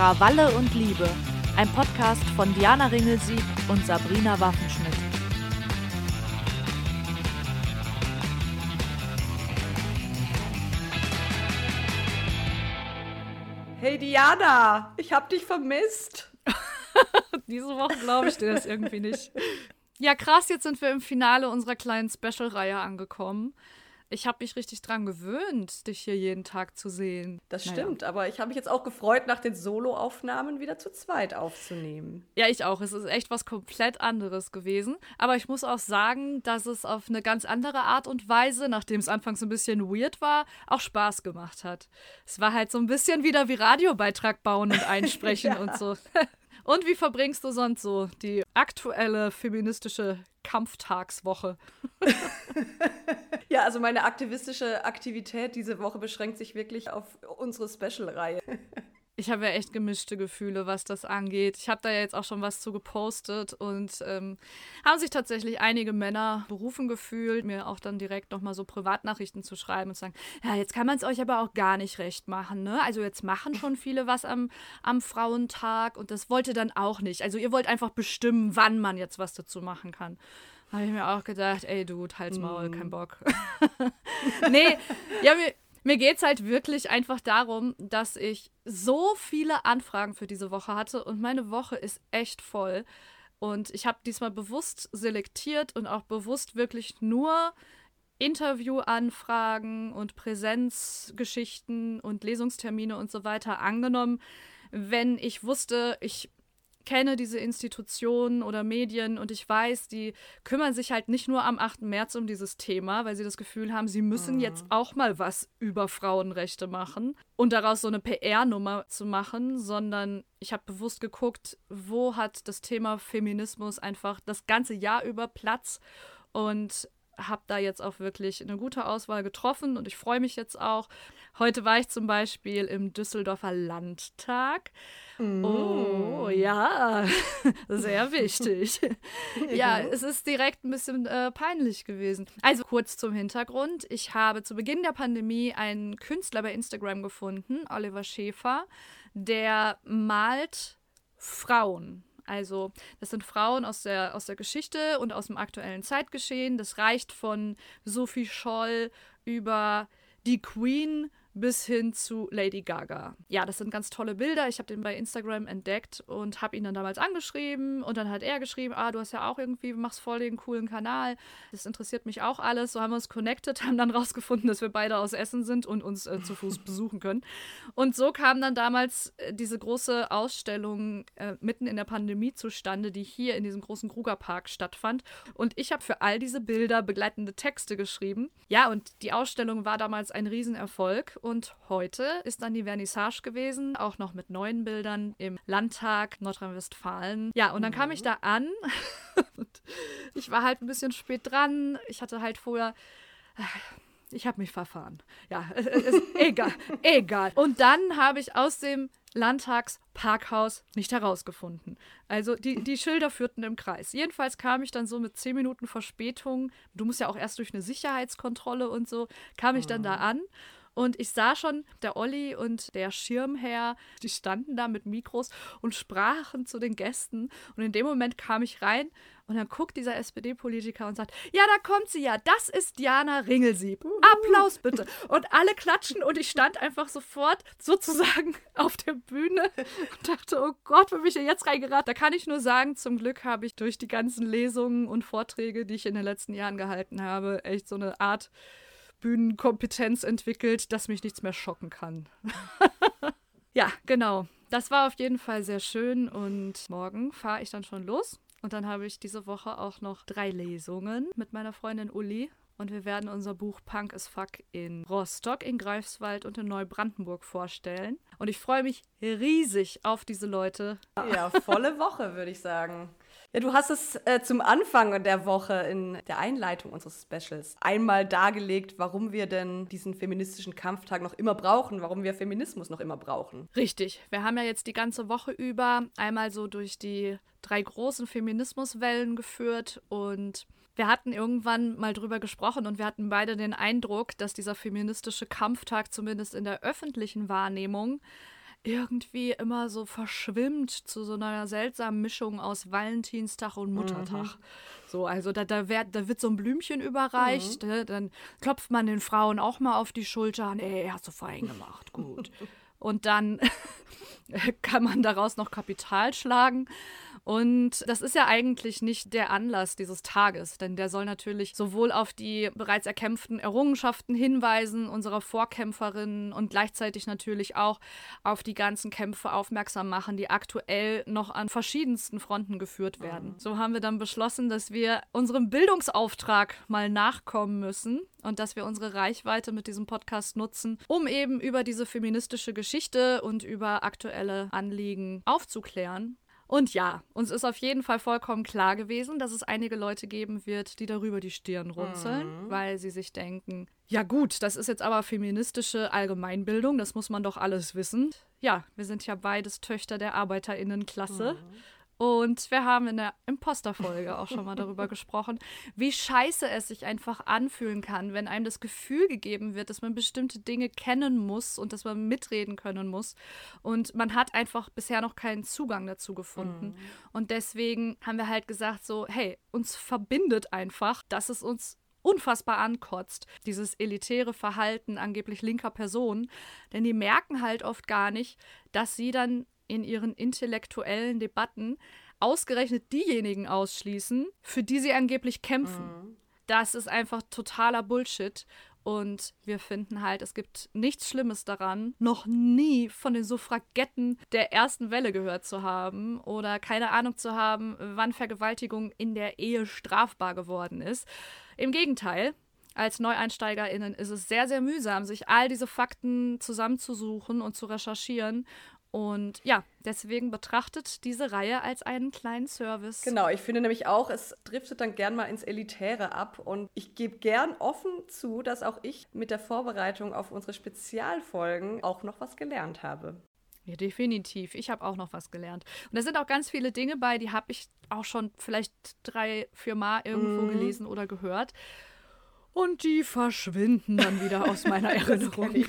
Krawalle und Liebe, ein Podcast von Diana Ringelsieg und Sabrina Waffenschmidt. Hey Diana, ich hab dich vermisst. Diese Woche glaube ich dir das irgendwie nicht. Ja, krass, jetzt sind wir im Finale unserer kleinen Special-Reihe angekommen. Ich habe mich richtig dran gewöhnt, dich hier jeden Tag zu sehen. Das naja. stimmt, aber ich habe mich jetzt auch gefreut, nach den Solo-Aufnahmen wieder zu zweit aufzunehmen. Ja, ich auch. Es ist echt was komplett anderes gewesen. Aber ich muss auch sagen, dass es auf eine ganz andere Art und Weise, nachdem es anfangs ein bisschen weird war, auch Spaß gemacht hat. Es war halt so ein bisschen wieder wie Radiobeitrag bauen und einsprechen ja. und so. Und wie verbringst du sonst so die aktuelle feministische Kampftagswoche? ja, also meine aktivistische Aktivität diese Woche beschränkt sich wirklich auf unsere Special-Reihe. Ich habe ja echt gemischte Gefühle, was das angeht. Ich habe da ja jetzt auch schon was zu gepostet und ähm, haben sich tatsächlich einige Männer berufen gefühlt, mir auch dann direkt nochmal so Privatnachrichten zu schreiben und zu sagen, ja, jetzt kann man es euch aber auch gar nicht recht machen, ne? Also jetzt machen schon viele was am, am Frauentag und das wollt ihr dann auch nicht. Also ihr wollt einfach bestimmen, wann man jetzt was dazu machen kann. Habe ich mir auch gedacht, ey Dude, halt's Maul, mm. kein Bock. nee, ja, mir, mir geht es halt wirklich einfach darum, dass ich so viele Anfragen für diese Woche hatte und meine Woche ist echt voll. Und ich habe diesmal bewusst selektiert und auch bewusst wirklich nur Interviewanfragen und Präsenzgeschichten und Lesungstermine und so weiter angenommen, wenn ich wusste, ich kenne diese Institutionen oder Medien und ich weiß, die kümmern sich halt nicht nur am 8. März um dieses Thema, weil sie das Gefühl haben, sie müssen mhm. jetzt auch mal was über Frauenrechte machen und daraus so eine PR-Nummer zu machen, sondern ich habe bewusst geguckt, wo hat das Thema Feminismus einfach das ganze Jahr über Platz und habe da jetzt auch wirklich eine gute Auswahl getroffen und ich freue mich jetzt auch. Heute war ich zum Beispiel im Düsseldorfer Landtag. Mm. Oh, ja, sehr wichtig. ja, es ist direkt ein bisschen äh, peinlich gewesen. Also kurz zum Hintergrund. Ich habe zu Beginn der Pandemie einen Künstler bei Instagram gefunden, Oliver Schäfer, der malt Frauen. Also, das sind Frauen aus der, aus der Geschichte und aus dem aktuellen Zeitgeschehen. Das reicht von Sophie Scholl über die Queen bis hin zu Lady Gaga. Ja, das sind ganz tolle Bilder. Ich habe den bei Instagram entdeckt und habe ihn dann damals angeschrieben und dann hat er geschrieben, ah, du hast ja auch irgendwie, machst voll den coolen Kanal. Das interessiert mich auch alles. So haben wir uns connected, haben dann rausgefunden, dass wir beide aus Essen sind und uns äh, zu Fuß besuchen können. Und so kam dann damals äh, diese große Ausstellung äh, mitten in der Pandemie zustande, die hier in diesem großen Krugerpark stattfand. Und ich habe für all diese Bilder begleitende Texte geschrieben. Ja, und die Ausstellung war damals ein Riesenerfolg und heute ist dann die Vernissage gewesen, auch noch mit neuen Bildern im Landtag Nordrhein-Westfalen. Ja, und dann kam ich mhm. da an und ich war halt ein bisschen spät dran. Ich hatte halt vorher äh, ich habe mich verfahren. Ja, ist egal, egal. Und dann habe ich aus dem Landtagsparkhaus nicht herausgefunden. Also die, die Schilder führten im Kreis. Jedenfalls kam ich dann so mit zehn Minuten Verspätung, du musst ja auch erst durch eine Sicherheitskontrolle und so, kam ich dann da mhm. an und ich sah schon, der Olli und der Schirmherr, die standen da mit Mikros und sprachen zu den Gästen. Und in dem Moment kam ich rein und dann guckt dieser SPD-Politiker und sagt, ja, da kommt sie ja, das ist Diana Ringelsieb. Applaus bitte. Und alle klatschen und ich stand einfach sofort sozusagen auf der Bühne und dachte, oh Gott, wenn mich hier jetzt reingeraten. Da kann ich nur sagen, zum Glück habe ich durch die ganzen Lesungen und Vorträge, die ich in den letzten Jahren gehalten habe, echt so eine Art Bühnenkompetenz entwickelt, dass mich nichts mehr schocken kann. ja, genau. Das war auf jeden Fall sehr schön und morgen fahre ich dann schon los. Und dann habe ich diese Woche auch noch drei Lesungen mit meiner Freundin Uli. Und wir werden unser Buch Punk as Fuck in Rostock, in Greifswald und in Neubrandenburg vorstellen. Und ich freue mich riesig auf diese Leute. Ja, volle Woche, würde ich sagen. Ja, du hast es äh, zum Anfang der Woche in der Einleitung unseres Specials einmal dargelegt, warum wir denn diesen feministischen Kampftag noch immer brauchen, warum wir Feminismus noch immer brauchen. Richtig. Wir haben ja jetzt die ganze Woche über einmal so durch die drei großen Feminismuswellen geführt und wir hatten irgendwann mal drüber gesprochen und wir hatten beide den Eindruck, dass dieser feministische Kampftag zumindest in der öffentlichen Wahrnehmung irgendwie immer so verschwimmt zu so einer seltsamen Mischung aus Valentinstag und Muttertag. Mhm. So, also da, da, wird, da wird so ein Blümchen überreicht, mhm. ne? dann klopft man den Frauen auch mal auf die Schulter, ey, hast du fein gemacht, gut. und dann kann man daraus noch Kapital schlagen. Und das ist ja eigentlich nicht der Anlass dieses Tages, denn der soll natürlich sowohl auf die bereits erkämpften Errungenschaften hinweisen unserer Vorkämpferinnen und gleichzeitig natürlich auch auf die ganzen Kämpfe aufmerksam machen, die aktuell noch an verschiedensten Fronten geführt werden. Mhm. So haben wir dann beschlossen, dass wir unserem Bildungsauftrag mal nachkommen müssen und dass wir unsere Reichweite mit diesem Podcast nutzen, um eben über diese feministische Geschichte und über aktuelle Anliegen aufzuklären. Und ja, uns ist auf jeden Fall vollkommen klar gewesen, dass es einige Leute geben wird, die darüber die Stirn runzeln, mhm. weil sie sich denken, ja gut, das ist jetzt aber feministische Allgemeinbildung, das muss man doch alles wissen. Ja, wir sind ja beides Töchter der Arbeiterinnenklasse. Mhm. Und wir haben in der Imposter-Folge auch schon mal darüber gesprochen, wie scheiße es sich einfach anfühlen kann, wenn einem das Gefühl gegeben wird, dass man bestimmte Dinge kennen muss und dass man mitreden können muss. Und man hat einfach bisher noch keinen Zugang dazu gefunden. Mhm. Und deswegen haben wir halt gesagt, so, hey, uns verbindet einfach, dass es uns unfassbar ankotzt, dieses elitäre Verhalten angeblich linker Personen. Denn die merken halt oft gar nicht, dass sie dann in ihren intellektuellen Debatten ausgerechnet diejenigen ausschließen, für die sie angeblich kämpfen. Mhm. Das ist einfach totaler Bullshit. Und wir finden halt, es gibt nichts Schlimmes daran, noch nie von den Suffragetten der ersten Welle gehört zu haben oder keine Ahnung zu haben, wann Vergewaltigung in der Ehe strafbar geworden ist. Im Gegenteil, als NeueinsteigerInnen ist es sehr, sehr mühsam, sich all diese Fakten zusammenzusuchen und zu recherchieren und ja, deswegen betrachtet diese Reihe als einen kleinen Service. Genau, ich finde nämlich auch, es driftet dann gern mal ins Elitäre ab. Und ich gebe gern offen zu, dass auch ich mit der Vorbereitung auf unsere Spezialfolgen auch noch was gelernt habe. Ja, definitiv. Ich habe auch noch was gelernt. Und da sind auch ganz viele Dinge bei, die habe ich auch schon vielleicht drei, vier Mal irgendwo mm. gelesen oder gehört. Und die verschwinden dann wieder aus meiner Erinnerung.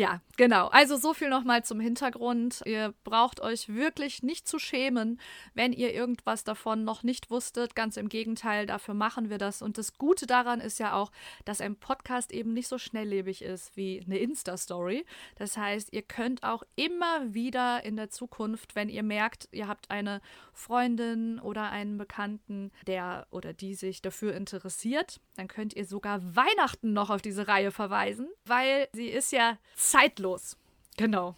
ja, genau. Also so viel nochmal zum Hintergrund. Ihr braucht euch wirklich nicht zu schämen, wenn ihr irgendwas davon noch nicht wusstet. Ganz im Gegenteil, dafür machen wir das. Und das Gute daran ist ja auch, dass ein Podcast eben nicht so schnelllebig ist wie eine Insta-Story. Das heißt, ihr könnt auch immer wieder in der Zukunft, wenn ihr merkt, ihr habt eine Freundin oder einen Bekannten, der oder die sich dafür interessiert, dann könnt ihr sogar Weihnachten noch auf diese Reihe verweisen, weil sie ist ja zeitlos. Genau.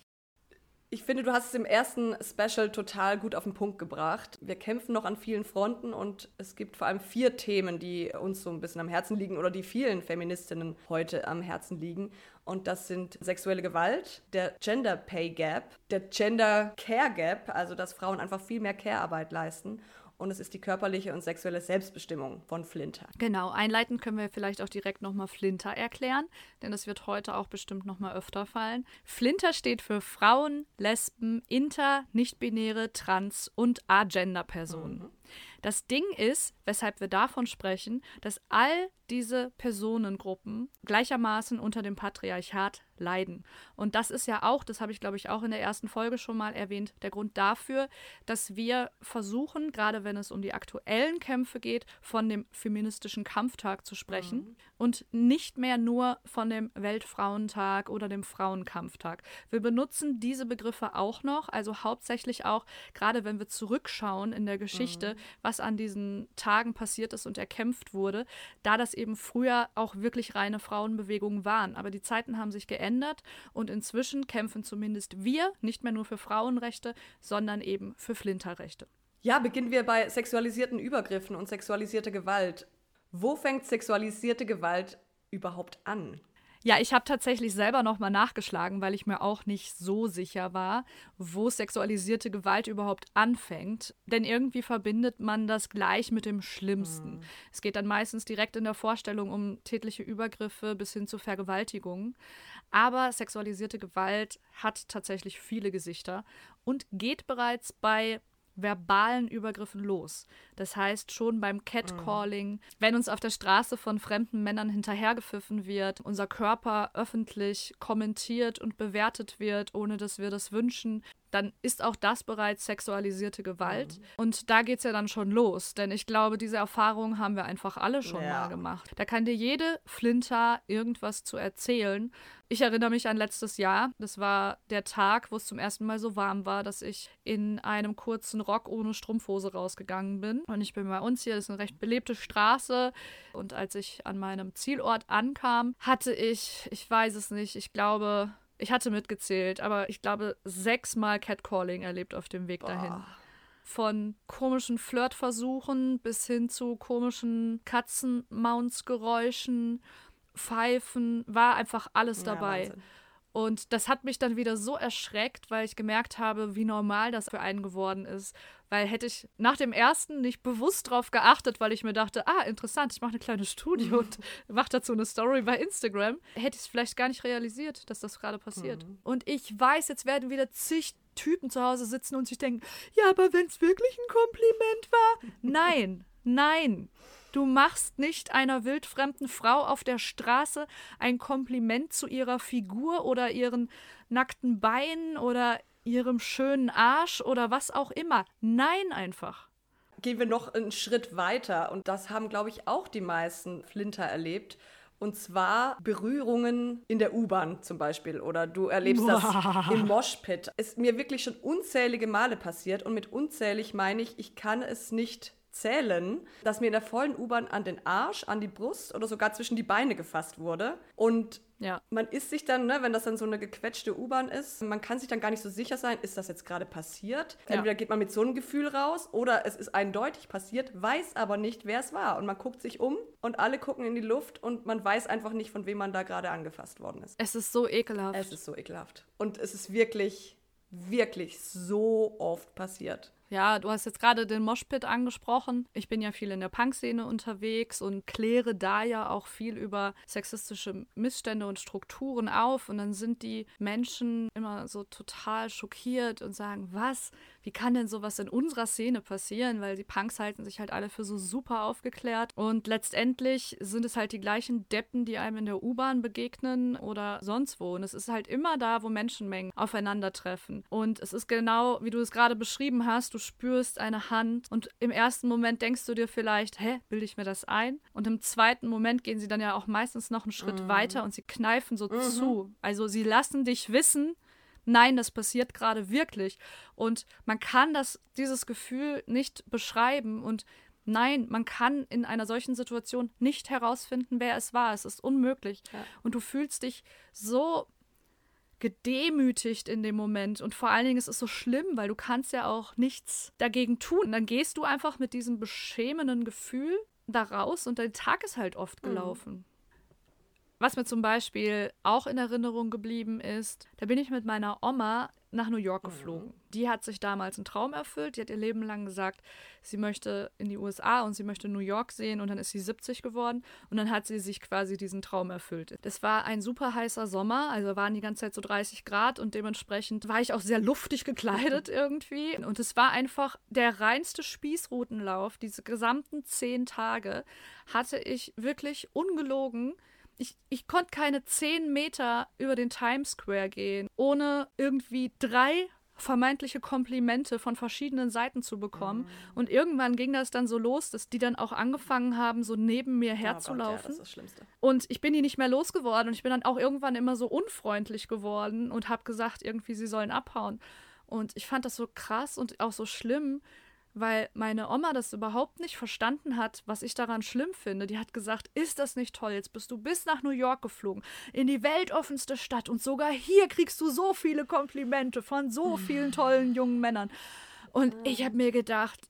Ich finde, du hast es im ersten Special total gut auf den Punkt gebracht. Wir kämpfen noch an vielen Fronten und es gibt vor allem vier Themen, die uns so ein bisschen am Herzen liegen oder die vielen Feministinnen heute am Herzen liegen. Und das sind sexuelle Gewalt, der Gender Pay Gap, der Gender Care Gap, also dass Frauen einfach viel mehr Care-Arbeit leisten und es ist die körperliche und sexuelle Selbstbestimmung von Flinter. Genau, einleitend können wir vielleicht auch direkt nochmal Flinter erklären, denn das wird heute auch bestimmt nochmal öfter fallen. Flinter steht für Frauen, Lesben, Inter, Nichtbinäre, Trans und Agender-Personen. Mhm. Das Ding ist, weshalb wir davon sprechen, dass all diese Personengruppen gleichermaßen unter dem Patriarchat leiden. Und das ist ja auch, das habe ich glaube ich auch in der ersten Folge schon mal erwähnt, der Grund dafür, dass wir versuchen, gerade wenn es um die aktuellen Kämpfe geht, von dem feministischen Kampftag zu sprechen mhm. und nicht mehr nur von dem Weltfrauentag oder dem Frauenkampftag. Wir benutzen diese Begriffe auch noch, also hauptsächlich auch, gerade wenn wir zurückschauen in der Geschichte, mhm. was an diesen Tagen passiert ist und erkämpft wurde, da das eben früher auch wirklich reine Frauenbewegungen waren. Aber die Zeiten haben sich geändert und inzwischen kämpfen zumindest wir nicht mehr nur für Frauenrechte, sondern eben für Flinterrechte. Ja, beginnen wir bei sexualisierten Übergriffen und sexualisierter Gewalt. Wo fängt sexualisierte Gewalt überhaupt an? Ja, ich habe tatsächlich selber nochmal nachgeschlagen, weil ich mir auch nicht so sicher war, wo sexualisierte Gewalt überhaupt anfängt. Denn irgendwie verbindet man das gleich mit dem Schlimmsten. Mhm. Es geht dann meistens direkt in der Vorstellung um tätliche Übergriffe bis hin zu Vergewaltigungen. Aber sexualisierte Gewalt hat tatsächlich viele Gesichter und geht bereits bei verbalen Übergriffen los. Das heißt, schon beim Catcalling, mhm. wenn uns auf der Straße von fremden Männern hinterhergepfiffen wird, unser Körper öffentlich kommentiert und bewertet wird, ohne dass wir das wünschen, dann ist auch das bereits sexualisierte Gewalt. Mhm. Und da geht es ja dann schon los. Denn ich glaube, diese Erfahrung haben wir einfach alle schon ja. mal gemacht. Da kann dir jede Flinter irgendwas zu erzählen. Ich erinnere mich an letztes Jahr. Das war der Tag, wo es zum ersten Mal so warm war, dass ich in einem kurzen Rock ohne Strumpfhose rausgegangen bin. Und ich bin bei uns hier, das ist eine recht belebte Straße. Und als ich an meinem Zielort ankam, hatte ich, ich weiß es nicht, ich glaube, ich hatte mitgezählt, aber ich glaube, sechsmal Catcalling erlebt auf dem Weg dahin. Boah. Von komischen Flirtversuchen bis hin zu komischen Katzenmounts-Geräuschen, Pfeifen, war einfach alles dabei. Ja, und das hat mich dann wieder so erschreckt, weil ich gemerkt habe, wie normal das für einen geworden ist. Weil hätte ich nach dem ersten nicht bewusst drauf geachtet, weil ich mir dachte, ah, interessant, ich mache eine kleine Studie und mache dazu eine Story bei Instagram, hätte ich es vielleicht gar nicht realisiert, dass das gerade passiert. Mhm. Und ich weiß, jetzt werden wieder zig Typen zu Hause sitzen und sich denken, ja, aber wenn es wirklich ein Kompliment war. Nein, nein. Du machst nicht einer wildfremden Frau auf der Straße ein Kompliment zu ihrer Figur oder ihren nackten Beinen oder ihrem schönen Arsch oder was auch immer. Nein, einfach. Gehen wir noch einen Schritt weiter und das haben, glaube ich, auch die meisten Flinter erlebt. Und zwar Berührungen in der U-Bahn zum Beispiel oder du erlebst Boah. das im Moshpit. Ist mir wirklich schon unzählige Male passiert und mit unzählig meine ich, ich kann es nicht zählen, dass mir in der vollen U-Bahn an den Arsch, an die Brust oder sogar zwischen die Beine gefasst wurde. Und ja. man ist sich dann, ne, wenn das dann so eine gequetschte U-Bahn ist, man kann sich dann gar nicht so sicher sein, ist das jetzt gerade passiert? Entweder ja. geht man mit so einem Gefühl raus oder es ist eindeutig passiert, weiß aber nicht, wer es war. Und man guckt sich um und alle gucken in die Luft und man weiß einfach nicht, von wem man da gerade angefasst worden ist. Es ist so ekelhaft. Es ist so ekelhaft. Und es ist wirklich, wirklich so oft passiert. Ja, du hast jetzt gerade den Moshpit angesprochen. Ich bin ja viel in der Punk-Szene unterwegs und kläre da ja auch viel über sexistische Missstände und Strukturen auf. Und dann sind die Menschen immer so total schockiert und sagen, was? Wie kann denn sowas in unserer Szene passieren? Weil die Punks halten sich halt alle für so super aufgeklärt. Und letztendlich sind es halt die gleichen Deppen, die einem in der U-Bahn begegnen oder sonst wo. Und es ist halt immer da, wo Menschenmengen aufeinandertreffen. Und es ist genau, wie du es gerade beschrieben hast, du spürst eine Hand und im ersten Moment denkst du dir vielleicht, hä, bilde ich mir das ein? Und im zweiten Moment gehen sie dann ja auch meistens noch einen Schritt mhm. weiter und sie kneifen so mhm. zu. Also sie lassen dich wissen, nein, das passiert gerade wirklich. Und man kann das, dieses Gefühl nicht beschreiben und Nein, man kann in einer solchen Situation nicht herausfinden, wer es war. Es ist unmöglich. Ja. Und du fühlst dich so gedemütigt in dem Moment. Und vor allen Dingen ist es so schlimm, weil du kannst ja auch nichts dagegen tun. Und dann gehst du einfach mit diesem beschämenden Gefühl da raus und dein Tag ist halt oft mhm. gelaufen. Mhm. Was mir zum Beispiel auch in Erinnerung geblieben ist, da bin ich mit meiner Oma nach New York geflogen. Mhm. Die hat sich damals einen Traum erfüllt. Die hat ihr Leben lang gesagt, sie möchte in die USA und sie möchte New York sehen und dann ist sie 70 geworden und dann hat sie sich quasi diesen Traum erfüllt. Das war ein super heißer Sommer, also waren die ganze Zeit so 30 Grad und dementsprechend war ich auch sehr luftig gekleidet irgendwie und es war einfach der reinste Spießrutenlauf. Diese gesamten zehn Tage hatte ich wirklich ungelogen ich, ich konnte keine zehn Meter über den Times Square gehen, ohne irgendwie drei vermeintliche Komplimente von verschiedenen Seiten zu bekommen. Mhm. Und irgendwann ging das dann so los, dass die dann auch angefangen haben, so neben mir herzulaufen. Oh Gott, ja, das ist das Schlimmste. Und ich bin die nicht mehr losgeworden und ich bin dann auch irgendwann immer so unfreundlich geworden und habe gesagt, irgendwie, sie sollen abhauen. Und ich fand das so krass und auch so schlimm, weil meine Oma das überhaupt nicht verstanden hat, was ich daran schlimm finde. Die hat gesagt, ist das nicht toll? Jetzt bist du bis nach New York geflogen, in die weltoffenste Stadt und sogar hier kriegst du so viele Komplimente von so vielen tollen jungen Männern. Und ich habe mir gedacht,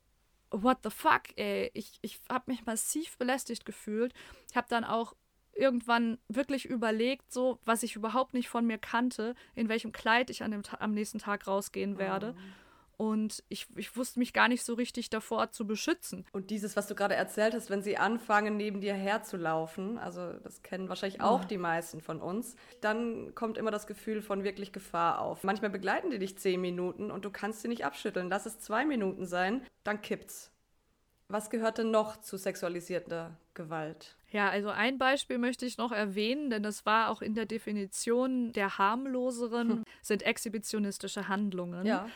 what the fuck, ey? Ich, ich habe mich massiv belästigt gefühlt. Ich habe dann auch irgendwann wirklich überlegt, so, was ich überhaupt nicht von mir kannte, in welchem Kleid ich an dem am nächsten Tag rausgehen werde. Oh Und ich, ich wusste mich gar nicht so richtig davor zu beschützen. Und dieses, was du gerade erzählt hast, wenn sie anfangen, neben dir herzulaufen, also das kennen wahrscheinlich auch oh. die meisten von uns, dann kommt immer das Gefühl von wirklich Gefahr auf. Manchmal begleiten die dich zehn Minuten und du kannst sie nicht abschütteln. Lass es zwei Minuten sein, dann kippt's. Was gehört denn noch zu sexualisierter Gewalt? Ja, also ein Beispiel möchte ich noch erwähnen, denn das war auch in der Definition der harmloseren, hm. sind exhibitionistische Handlungen. Ja,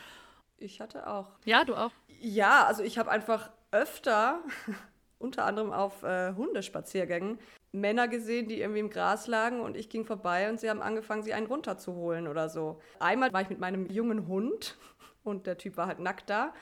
ich hatte auch. Ja, du auch? Ja, also ich habe einfach öfter, unter anderem auf äh, Hundespaziergängen, Männer gesehen, die irgendwie im Gras lagen und ich ging vorbei und sie haben angefangen, sie einen runterzuholen oder so. Einmal war ich mit meinem jungen Hund und der Typ war halt nackt da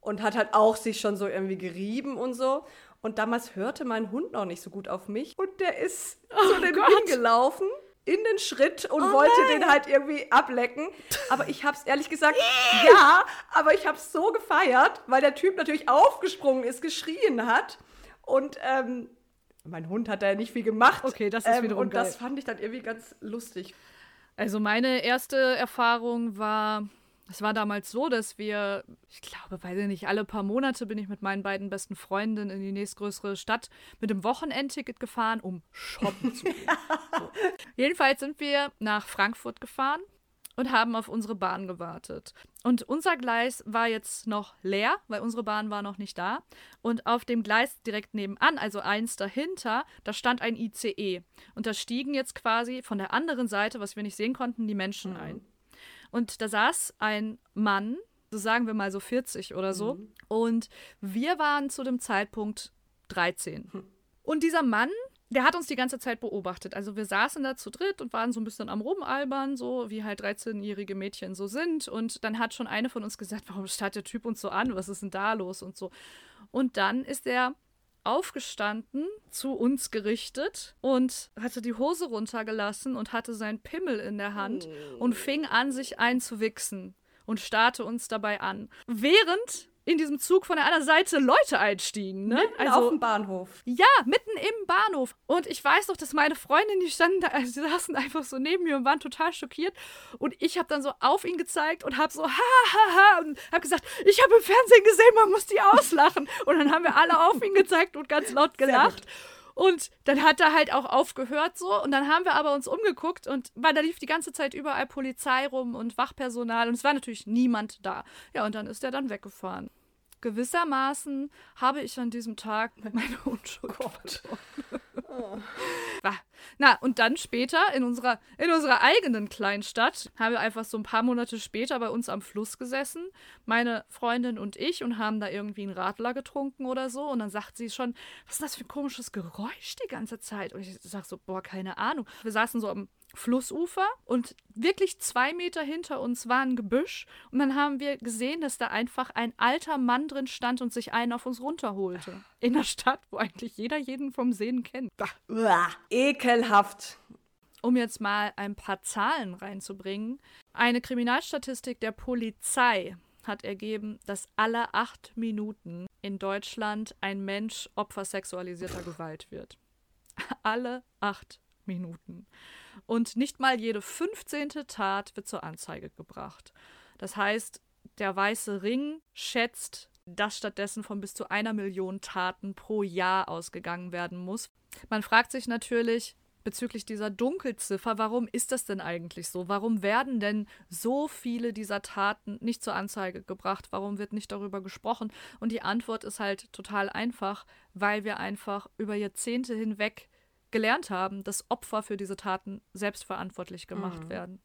und hat halt auch sich schon so irgendwie gerieben und so. Und damals hörte mein Hund noch nicht so gut auf mich und der ist oh zu dem hingelaufen in den Schritt und oh wollte nein. den halt irgendwie ablecken. Aber ich hab's ehrlich gesagt, ja, aber ich hab's so gefeiert, weil der Typ natürlich aufgesprungen ist, geschrien hat. Und ähm, mein Hund hat da ja nicht viel gemacht. Okay, das ist ähm, wiederum Und geil. das fand ich dann irgendwie ganz lustig. Also meine erste Erfahrung war es war damals so, dass wir, ich glaube, weiß ich nicht, alle paar Monate bin ich mit meinen beiden besten Freundinnen in die nächstgrößere Stadt mit dem Wochenendticket gefahren, um shoppen zu gehen. so. Jedenfalls sind wir nach Frankfurt gefahren und haben auf unsere Bahn gewartet. Und unser Gleis war jetzt noch leer, weil unsere Bahn war noch nicht da. Und auf dem Gleis direkt nebenan, also eins dahinter, da stand ein ICE. Und da stiegen jetzt quasi von der anderen Seite, was wir nicht sehen konnten, die Menschen mhm. ein. Und da saß ein Mann, so sagen wir mal so 40 oder so. Mhm. Und wir waren zu dem Zeitpunkt 13. Hm. Und dieser Mann, der hat uns die ganze Zeit beobachtet. Also wir saßen da zu dritt und waren so ein bisschen am Rumalbern, so wie halt 13-jährige Mädchen so sind. Und dann hat schon eine von uns gesagt, warum starrt der Typ uns so an? Was ist denn da los? Und so. Und dann ist er aufgestanden, zu uns gerichtet und hatte die Hose runtergelassen und hatte seinen Pimmel in der Hand oh. und fing an, sich einzuwichsen und starrte uns dabei an. Während in diesem Zug von der anderen Seite Leute einstiegen. Ne? Mitten also, auf dem Bahnhof. Ja, mitten im Bahnhof. Und ich weiß noch, dass meine Freundin, die standen da, also die saßen einfach so neben mir und waren total schockiert. Und ich habe dann so auf ihn gezeigt und habe so, ha, ha, ha, und habe gesagt, ich habe im Fernsehen gesehen, man muss die auslachen. und dann haben wir alle auf ihn gezeigt und ganz laut gelacht. Und dann hat er halt auch aufgehört so. Und dann haben wir aber uns umgeguckt und weil da lief die ganze Zeit überall Polizei rum und Wachpersonal und es war natürlich niemand da. Ja, und dann ist er dann weggefahren. Gewissermaßen habe ich an diesem Tag meine Unschuld Gott. Oh. Na, und dann später in unserer, in unserer eigenen Kleinstadt haben wir einfach so ein paar Monate später bei uns am Fluss gesessen, meine Freundin und ich, und haben da irgendwie einen Radler getrunken oder so. Und dann sagt sie schon, was ist das für ein komisches Geräusch die ganze Zeit? Und ich sag so, boah, keine Ahnung. Wir saßen so am Flussufer und wirklich zwei Meter hinter uns war ein Gebüsch und dann haben wir gesehen, dass da einfach ein alter Mann drin stand und sich einen auf uns runterholte. In der Stadt, wo eigentlich jeder jeden vom Sehen kennt. Uah, ekelhaft. Um jetzt mal ein paar Zahlen reinzubringen. Eine Kriminalstatistik der Polizei hat ergeben, dass alle acht Minuten in Deutschland ein Mensch Opfer sexualisierter Gewalt wird. Alle acht Minuten. Und nicht mal jede 15. Tat wird zur Anzeige gebracht. Das heißt, der Weiße Ring schätzt, dass stattdessen von bis zu einer Million Taten pro Jahr ausgegangen werden muss. Man fragt sich natürlich bezüglich dieser Dunkelziffer, warum ist das denn eigentlich so? Warum werden denn so viele dieser Taten nicht zur Anzeige gebracht? Warum wird nicht darüber gesprochen? Und die Antwort ist halt total einfach, weil wir einfach über Jahrzehnte hinweg gelernt haben, dass Opfer für diese Taten selbstverantwortlich gemacht mhm. werden.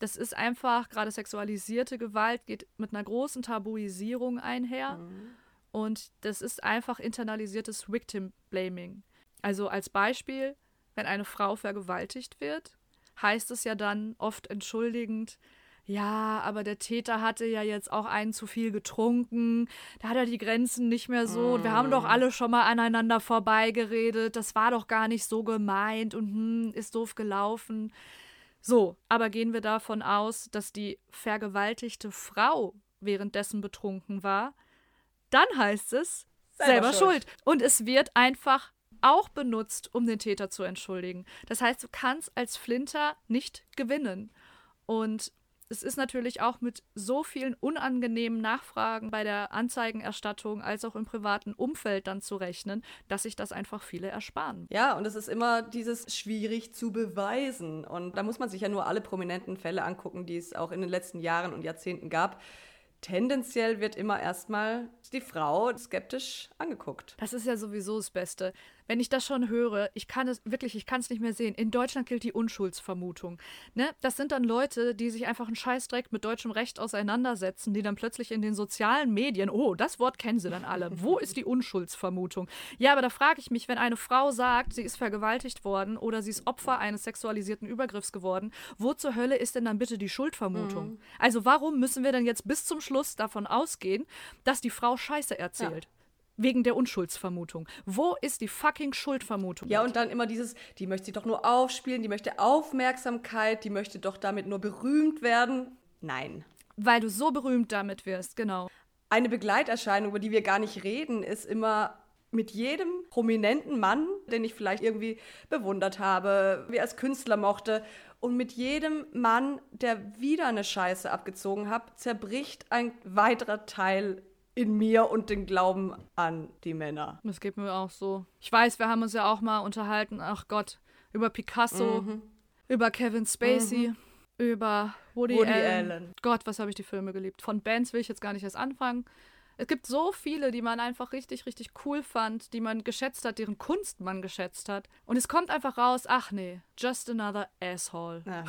Das ist einfach, gerade sexualisierte Gewalt geht mit einer großen Tabuisierung einher. Mhm. Und das ist einfach internalisiertes Victim Blaming. Also als Beispiel, wenn eine Frau vergewaltigt wird, heißt es ja dann oft entschuldigend, ja, aber der Täter hatte ja jetzt auch einen zu viel getrunken, da hat er die Grenzen nicht mehr so. Mm. Wir haben doch mm. alle schon mal aneinander vorbeigeredet, das war doch gar nicht so gemeint und hm, ist doof gelaufen. So, aber gehen wir davon aus, dass die vergewaltigte Frau währenddessen betrunken war, dann heißt es selber, selber schuld. schuld. Und es wird einfach auch benutzt, um den Täter zu entschuldigen. Das heißt, du kannst als Flinter nicht gewinnen. Und es ist natürlich auch mit so vielen unangenehmen Nachfragen bei der Anzeigenerstattung als auch im privaten Umfeld dann zu rechnen, dass sich das einfach viele ersparen. Ja, und es ist immer dieses schwierig zu beweisen. Und da muss man sich ja nur alle prominenten Fälle angucken, die es auch in den letzten Jahren und Jahrzehnten gab tendenziell wird immer erstmal die Frau skeptisch angeguckt. Das ist ja sowieso das Beste wenn ich das schon höre, ich kann es wirklich, ich kann es nicht mehr sehen. In Deutschland gilt die Unschuldsvermutung. Ne? Das sind dann Leute, die sich einfach einen Scheißdreck mit deutschem Recht auseinandersetzen, die dann plötzlich in den sozialen Medien, oh, das Wort kennen sie dann alle. Wo ist die Unschuldsvermutung? Ja, aber da frage ich mich, wenn eine Frau sagt, sie ist vergewaltigt worden oder sie ist Opfer eines sexualisierten Übergriffs geworden, wo zur Hölle ist denn dann bitte die Schuldvermutung? Mhm. Also warum müssen wir denn jetzt bis zum Schluss davon ausgehen, dass die Frau Scheiße erzählt? Ja wegen der Unschuldsvermutung. Wo ist die fucking Schuldvermutung? Ja, und dann immer dieses, die möchte sie doch nur aufspielen, die möchte Aufmerksamkeit, die möchte doch damit nur berühmt werden. Nein. Weil du so berühmt damit wirst, genau. Eine Begleiterscheinung, über die wir gar nicht reden, ist immer mit jedem prominenten Mann, den ich vielleicht irgendwie bewundert habe, wie als Künstler mochte, und mit jedem Mann, der wieder eine Scheiße abgezogen hat, zerbricht ein weiterer Teil in mir und den Glauben an die Männer. Das geht mir auch so. Ich weiß, wir haben uns ja auch mal unterhalten, ach Gott, über Picasso, mhm. über Kevin Spacey, mhm. über Woody, Woody Allen. Allen. Gott, was habe ich die Filme geliebt. Von Bands will ich jetzt gar nicht erst anfangen. Es gibt so viele, die man einfach richtig, richtig cool fand, die man geschätzt hat, deren Kunst man geschätzt hat. Und es kommt einfach raus, ach nee, just another asshole. Ja.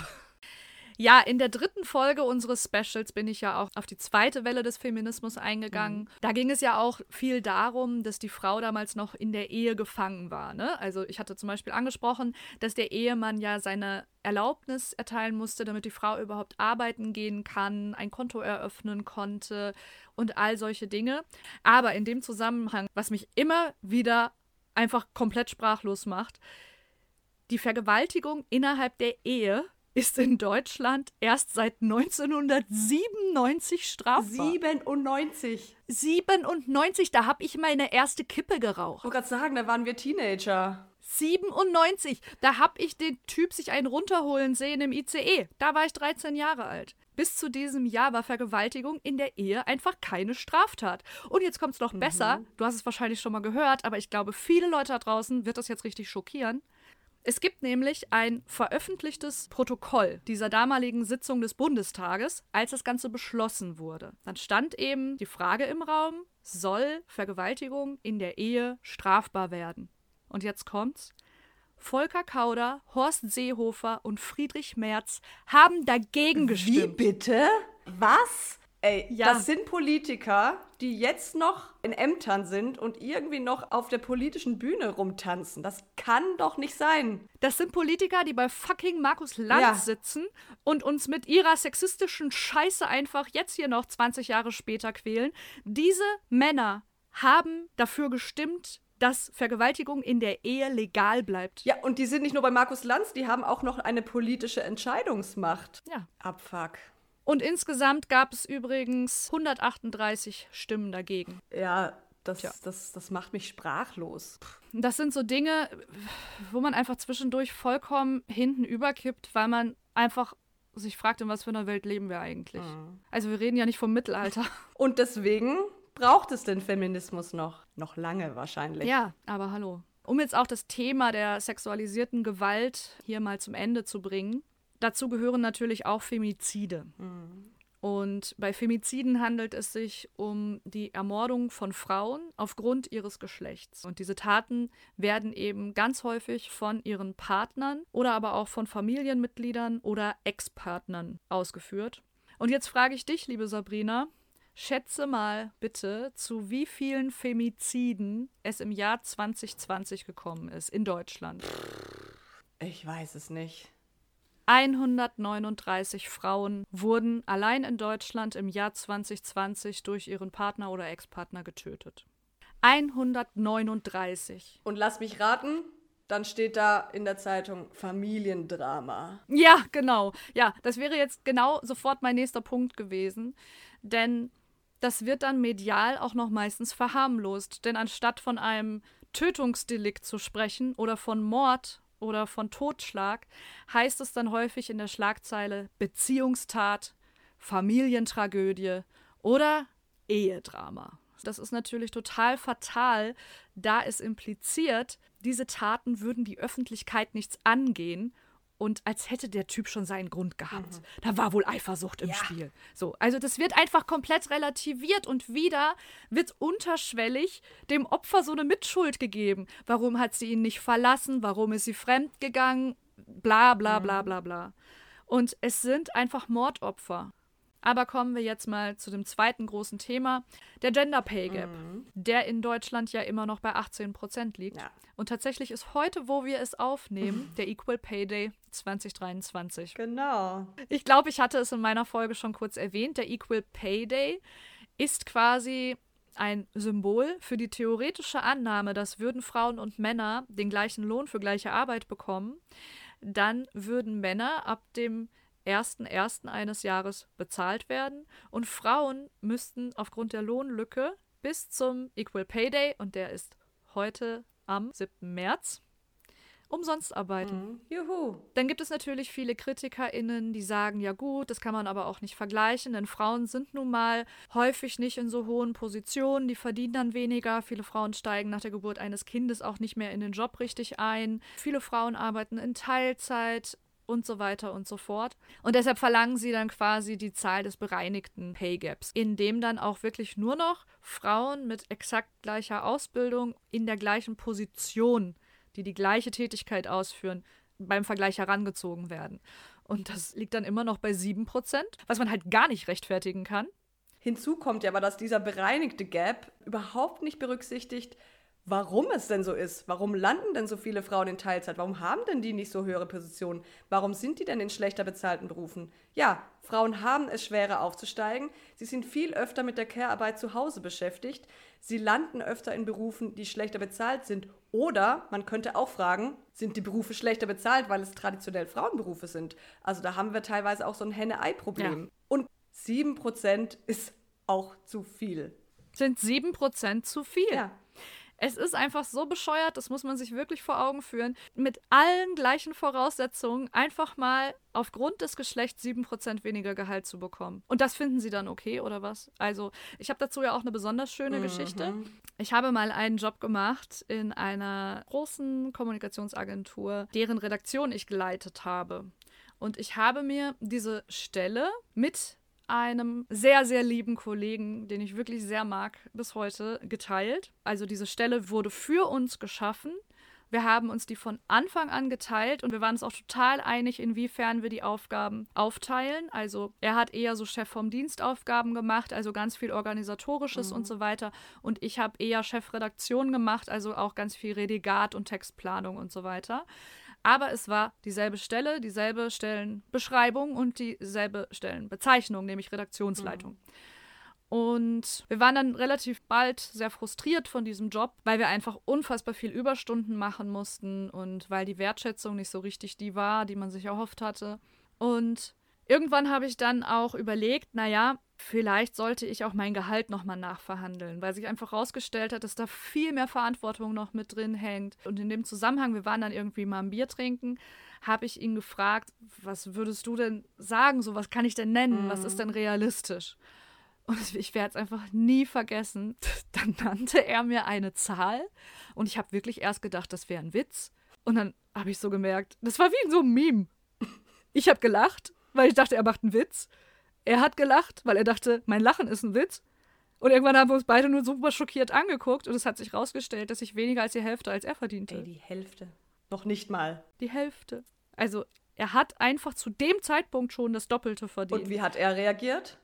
Ja, in der dritten Folge unseres Specials bin ich ja auch auf die zweite Welle des Feminismus eingegangen. Mhm. Da ging es ja auch viel darum, dass die Frau damals noch in der Ehe gefangen war. Ne? Also ich hatte zum Beispiel angesprochen, dass der Ehemann ja seine Erlaubnis erteilen musste, damit die Frau überhaupt arbeiten gehen kann, ein Konto eröffnen konnte und all solche Dinge. Aber in dem Zusammenhang, was mich immer wieder einfach komplett sprachlos macht, die Vergewaltigung innerhalb der Ehe ist in Deutschland erst seit 1997 strafbar. 97. 97, da habe ich meine erste Kippe geraucht. Ich wollte gerade sagen, da waren wir Teenager. 97, da habe ich den Typ sich einen runterholen sehen im ICE. Da war ich 13 Jahre alt. Bis zu diesem Jahr war Vergewaltigung in der Ehe einfach keine Straftat. Und jetzt kommt es noch mhm. besser. Du hast es wahrscheinlich schon mal gehört, aber ich glaube, viele Leute da draußen wird das jetzt richtig schockieren. Es gibt nämlich ein veröffentlichtes Protokoll dieser damaligen Sitzung des Bundestages, als das Ganze beschlossen wurde. Dann stand eben die Frage im Raum, soll Vergewaltigung in der Ehe strafbar werden? Und jetzt kommt's. Volker Kauder, Horst Seehofer und Friedrich Merz haben dagegen gestimmt. Wie bitte? Was? Ey, ja. das sind Politiker, die jetzt noch in Ämtern sind und irgendwie noch auf der politischen Bühne rumtanzen. Das kann doch nicht sein. Das sind Politiker, die bei fucking Markus Lanz ja. sitzen und uns mit ihrer sexistischen Scheiße einfach jetzt hier noch 20 Jahre später quälen. Diese Männer haben dafür gestimmt, dass Vergewaltigung in der Ehe legal bleibt. Ja, und die sind nicht nur bei Markus Lanz, die haben auch noch eine politische Entscheidungsmacht. Ja. Abfuck. Und insgesamt gab es übrigens 138 Stimmen dagegen. Ja, das, das, das macht mich sprachlos. Das sind so Dinge, wo man einfach zwischendurch vollkommen hinten überkippt, weil man einfach sich fragt, in was für einer Welt leben wir eigentlich. Mhm. Also wir reden ja nicht vom Mittelalter. Und deswegen braucht es den Feminismus noch. Noch lange wahrscheinlich. Ja, aber hallo. Um jetzt auch das Thema der sexualisierten Gewalt hier mal zum Ende zu bringen. Dazu gehören natürlich auch Femizide. Mhm. Und bei Femiziden handelt es sich um die Ermordung von Frauen aufgrund ihres Geschlechts. Und diese Taten werden eben ganz häufig von ihren Partnern oder aber auch von Familienmitgliedern oder Ex-Partnern ausgeführt. Und jetzt frage ich dich, liebe Sabrina, schätze mal bitte, zu wie vielen Femiziden es im Jahr 2020 gekommen ist in Deutschland. Ich weiß es nicht. 139 Frauen wurden allein in Deutschland im Jahr 2020 durch ihren Partner oder Ex-Partner getötet. 139. Und lass mich raten, dann steht da in der Zeitung Familiendrama. Ja, genau. Ja, das wäre jetzt genau sofort mein nächster Punkt gewesen. Denn das wird dann medial auch noch meistens verharmlost. Denn anstatt von einem Tötungsdelikt zu sprechen oder von Mord oder von Totschlag, heißt es dann häufig in der Schlagzeile Beziehungstat, Familientragödie oder Ehedrama. Das ist natürlich total fatal, da es impliziert, diese Taten würden die Öffentlichkeit nichts angehen und als hätte der Typ schon seinen Grund gehabt. Mhm. Da war wohl Eifersucht im ja. Spiel. So, also das wird einfach komplett relativiert und wieder wird unterschwellig dem Opfer so eine Mitschuld gegeben. Warum hat sie ihn nicht verlassen? Warum ist sie fremd gegangen? Bla bla bla mhm. bla bla. Und es sind einfach Mordopfer. Aber kommen wir jetzt mal zu dem zweiten großen Thema, der Gender Pay Gap, mhm. der in Deutschland ja immer noch bei 18 Prozent liegt. Ja. Und tatsächlich ist heute, wo wir es aufnehmen, der Equal Pay Day 2023. Genau. Ich glaube, ich hatte es in meiner Folge schon kurz erwähnt. Der Equal Pay Day ist quasi ein Symbol für die theoretische Annahme, dass würden Frauen und Männer den gleichen Lohn für gleiche Arbeit bekommen, dann würden Männer ab dem 1.1. eines Jahres bezahlt werden und Frauen müssten aufgrund der Lohnlücke bis zum Equal Pay Day, und der ist heute am 7. März, umsonst arbeiten. Mhm. Juhu. Dann gibt es natürlich viele KritikerInnen, die sagen, ja gut, das kann man aber auch nicht vergleichen, denn Frauen sind nun mal häufig nicht in so hohen Positionen, die verdienen dann weniger. Viele Frauen steigen nach der Geburt eines Kindes auch nicht mehr in den Job richtig ein. Viele Frauen arbeiten in Teilzeit und so weiter und so fort. Und deshalb verlangen sie dann quasi die Zahl des bereinigten Pay Gaps, in dem dann auch wirklich nur noch Frauen mit exakt gleicher Ausbildung in der gleichen Position, die die gleiche Tätigkeit ausführen, beim Vergleich herangezogen werden. Und das liegt dann immer noch bei 7%, was man halt gar nicht rechtfertigen kann. Hinzu kommt ja aber, dass dieser bereinigte Gap überhaupt nicht berücksichtigt, warum es denn so ist. Warum landen denn so viele Frauen in Teilzeit? Warum haben denn die nicht so höhere Positionen? Warum sind die denn in schlechter bezahlten Berufen? Ja, Frauen haben es schwerer aufzusteigen. Sie sind viel öfter mit der Care-Arbeit zu Hause beschäftigt. Sie landen öfter in Berufen, die schlechter bezahlt sind. Oder man könnte auch fragen, sind die Berufe schlechter bezahlt, weil es traditionell Frauenberufe sind? Also da haben wir teilweise auch so ein Henne-Ei-Problem. Ja. Und 7% ist auch zu viel. Sind 7% zu viel? Ja. Es ist einfach so bescheuert, das muss man sich wirklich vor Augen führen. Mit allen gleichen Voraussetzungen einfach mal aufgrund des Geschlechts 7% weniger Gehalt zu bekommen. Und das finden sie dann okay, oder was? Also, ich habe dazu ja auch eine besonders schöne mhm. Geschichte. Ich habe mal einen Job gemacht in einer großen Kommunikationsagentur, deren Redaktion ich geleitet habe. Und ich habe mir diese Stelle mit einem sehr, sehr lieben Kollegen, den ich wirklich sehr mag, bis heute geteilt. Also diese Stelle wurde für uns geschaffen. Wir haben uns die von Anfang an geteilt und wir waren uns auch total einig, inwiefern wir die Aufgaben aufteilen. Also er hat eher so Chef vom Dienstaufgaben gemacht, also ganz viel organisatorisches mhm. und so weiter. Und ich habe eher Chefredaktion gemacht, also auch ganz viel Redigat und Textplanung und so weiter. Aber es war dieselbe Stelle, dieselbe Stellenbeschreibung und dieselbe Stellenbezeichnung, nämlich Redaktionsleitung. Mhm. Und wir waren dann relativ bald sehr frustriert von diesem Job, weil wir einfach unfassbar viel Überstunden machen mussten und weil die Wertschätzung nicht so richtig die war, die man sich erhofft hatte. Und irgendwann habe ich dann auch überlegt, naja, vielleicht sollte ich auch mein Gehalt nochmal nachverhandeln, weil sich einfach herausgestellt hat, dass da viel mehr Verantwortung noch mit drin hängt. Und in dem Zusammenhang, wir waren dann irgendwie mal ein Bier trinken, habe ich ihn gefragt, was würdest du denn sagen, so was kann ich denn nennen, mhm. was ist denn realistisch? Und ich werde es einfach nie vergessen. Dann nannte er mir eine Zahl und ich habe wirklich erst gedacht, das wäre ein Witz. Und dann habe ich so gemerkt, das war wie in so einem Meme. Ich habe gelacht, weil ich dachte, er macht einen Witz. Er hat gelacht, weil er dachte, mein Lachen ist ein Witz. Und irgendwann haben wir uns beide nur super schockiert angeguckt und es hat sich rausgestellt, dass ich weniger als die Hälfte als er verdiente. Ey, die Hälfte. Noch nicht mal. Die Hälfte. Also, er hat einfach zu dem Zeitpunkt schon das Doppelte verdient. Und wie hat er reagiert?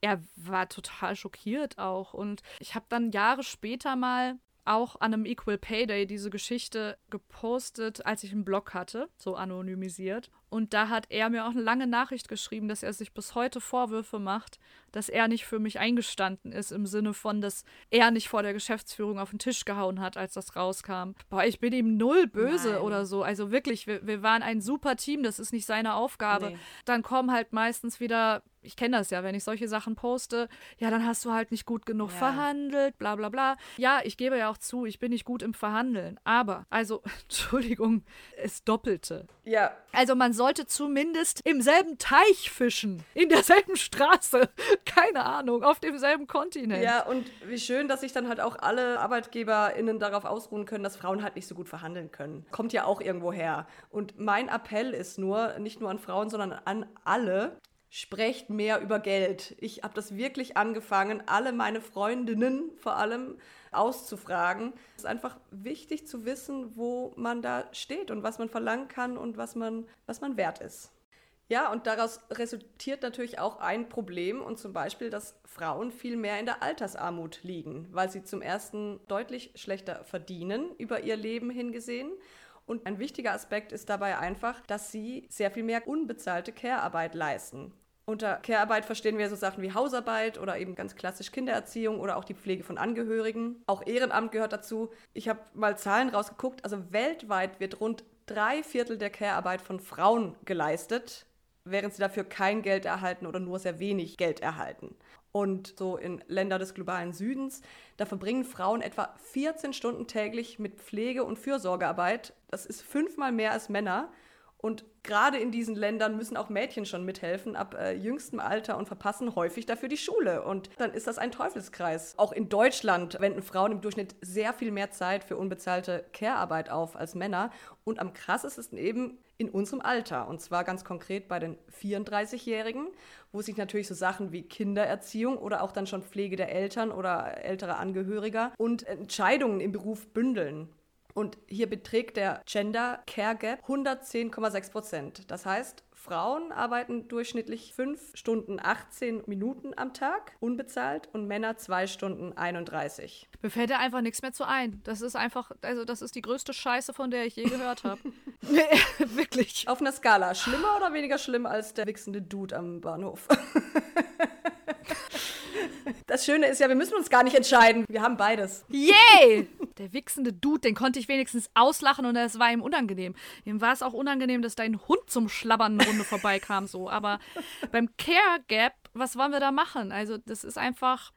Er war total schockiert auch. Und ich habe dann Jahre später mal auch an einem Equal Pay Day diese Geschichte gepostet, als ich einen Blog hatte, so anonymisiert. Und da hat er mir auch eine lange Nachricht geschrieben, dass er sich bis heute Vorwürfe macht, dass er nicht für mich eingestanden ist, im Sinne von, dass er nicht vor der Geschäftsführung auf den Tisch gehauen hat, als das rauskam. Boah, ich bin ihm null böse Nein. oder so. Also wirklich, wir, wir waren ein super Team, das ist nicht seine Aufgabe. Nee. Dann kommen halt meistens wieder ich kenne das ja, wenn ich solche Sachen poste, ja, dann hast du halt nicht gut genug Ja. verhandelt, bla bla bla. Ja, ich gebe ja auch zu, ich bin nicht gut im Verhandeln. Aber, also, Entschuldigung, es doppelte. Ja, Also man sollte zumindest im selben Teich fischen, in derselben Straße, keine Ahnung, auf demselben Kontinent. Ja, und wie schön, dass sich dann halt auch alle ArbeitgeberInnen darauf ausruhen können, dass Frauen halt nicht so gut verhandeln können. Kommt ja auch irgendwo her. Und mein Appell ist nur, nicht nur an Frauen, sondern an alle, sprecht mehr über Geld. Ich habe das wirklich angefangen, alle meine Freundinnen vor allem auszufragen. Es ist einfach wichtig zu wissen, wo man da steht und was man verlangen kann und was man, was man wert ist. Ja, und daraus resultiert natürlich auch ein Problem und zum Beispiel, dass Frauen viel mehr in der Altersarmut liegen, weil sie zum ersten deutlich schlechter verdienen über ihr Leben hingesehen. Und ein wichtiger Aspekt ist dabei einfach, dass sie sehr viel mehr unbezahlte Care-Arbeit leisten. Unter Care-Arbeit verstehen wir so Sachen wie Hausarbeit oder eben ganz klassisch Kindererziehung oder auch die Pflege von Angehörigen. Auch Ehrenamt gehört dazu. Ich habe mal Zahlen rausgeguckt. Also weltweit wird rund drei Viertel der Care-Arbeit von Frauen geleistet während sie dafür kein Geld erhalten oder nur sehr wenig Geld erhalten. Und so in Ländern des globalen Südens, da verbringen Frauen etwa 14 Stunden täglich mit Pflege- und Fürsorgearbeit. Das ist fünfmal mehr als Männer. Und gerade in diesen Ländern müssen auch Mädchen schon mithelfen ab äh, jüngstem Alter und verpassen häufig dafür die Schule. Und dann ist das ein Teufelskreis. Auch in Deutschland wenden Frauen im Durchschnitt sehr viel mehr Zeit für unbezahlte Care-Arbeit auf als Männer. Und am krassesten eben in unserem Alter. Und zwar ganz konkret bei den 34-Jährigen, wo sich natürlich so Sachen wie Kindererziehung oder auch dann schon Pflege der Eltern oder älterer Angehöriger und Entscheidungen im Beruf bündeln. Und hier beträgt der Gender Care Gap 110,6 Prozent. Das heißt, Frauen arbeiten durchschnittlich 5 Stunden 18 Minuten am Tag unbezahlt und Männer 2 Stunden 31. Mir fällt da einfach nichts mehr zu ein. Das ist einfach, also das ist die größte Scheiße, von der ich je gehört habe. Wirklich. Auf einer Skala schlimmer oder weniger schlimm als der wichsende Dude am Bahnhof? Das Schöne ist ja, wir müssen uns gar nicht entscheiden. Wir haben beides. Yay! Der wichsende Dude, den konnte ich wenigstens auslachen und es war ihm unangenehm. Ihm war es auch unangenehm, dass dein Hund zum Schlabbern eine Runde vorbeikam, so. Aber beim Care Gap, was wollen wir da machen? Also, das ist einfach.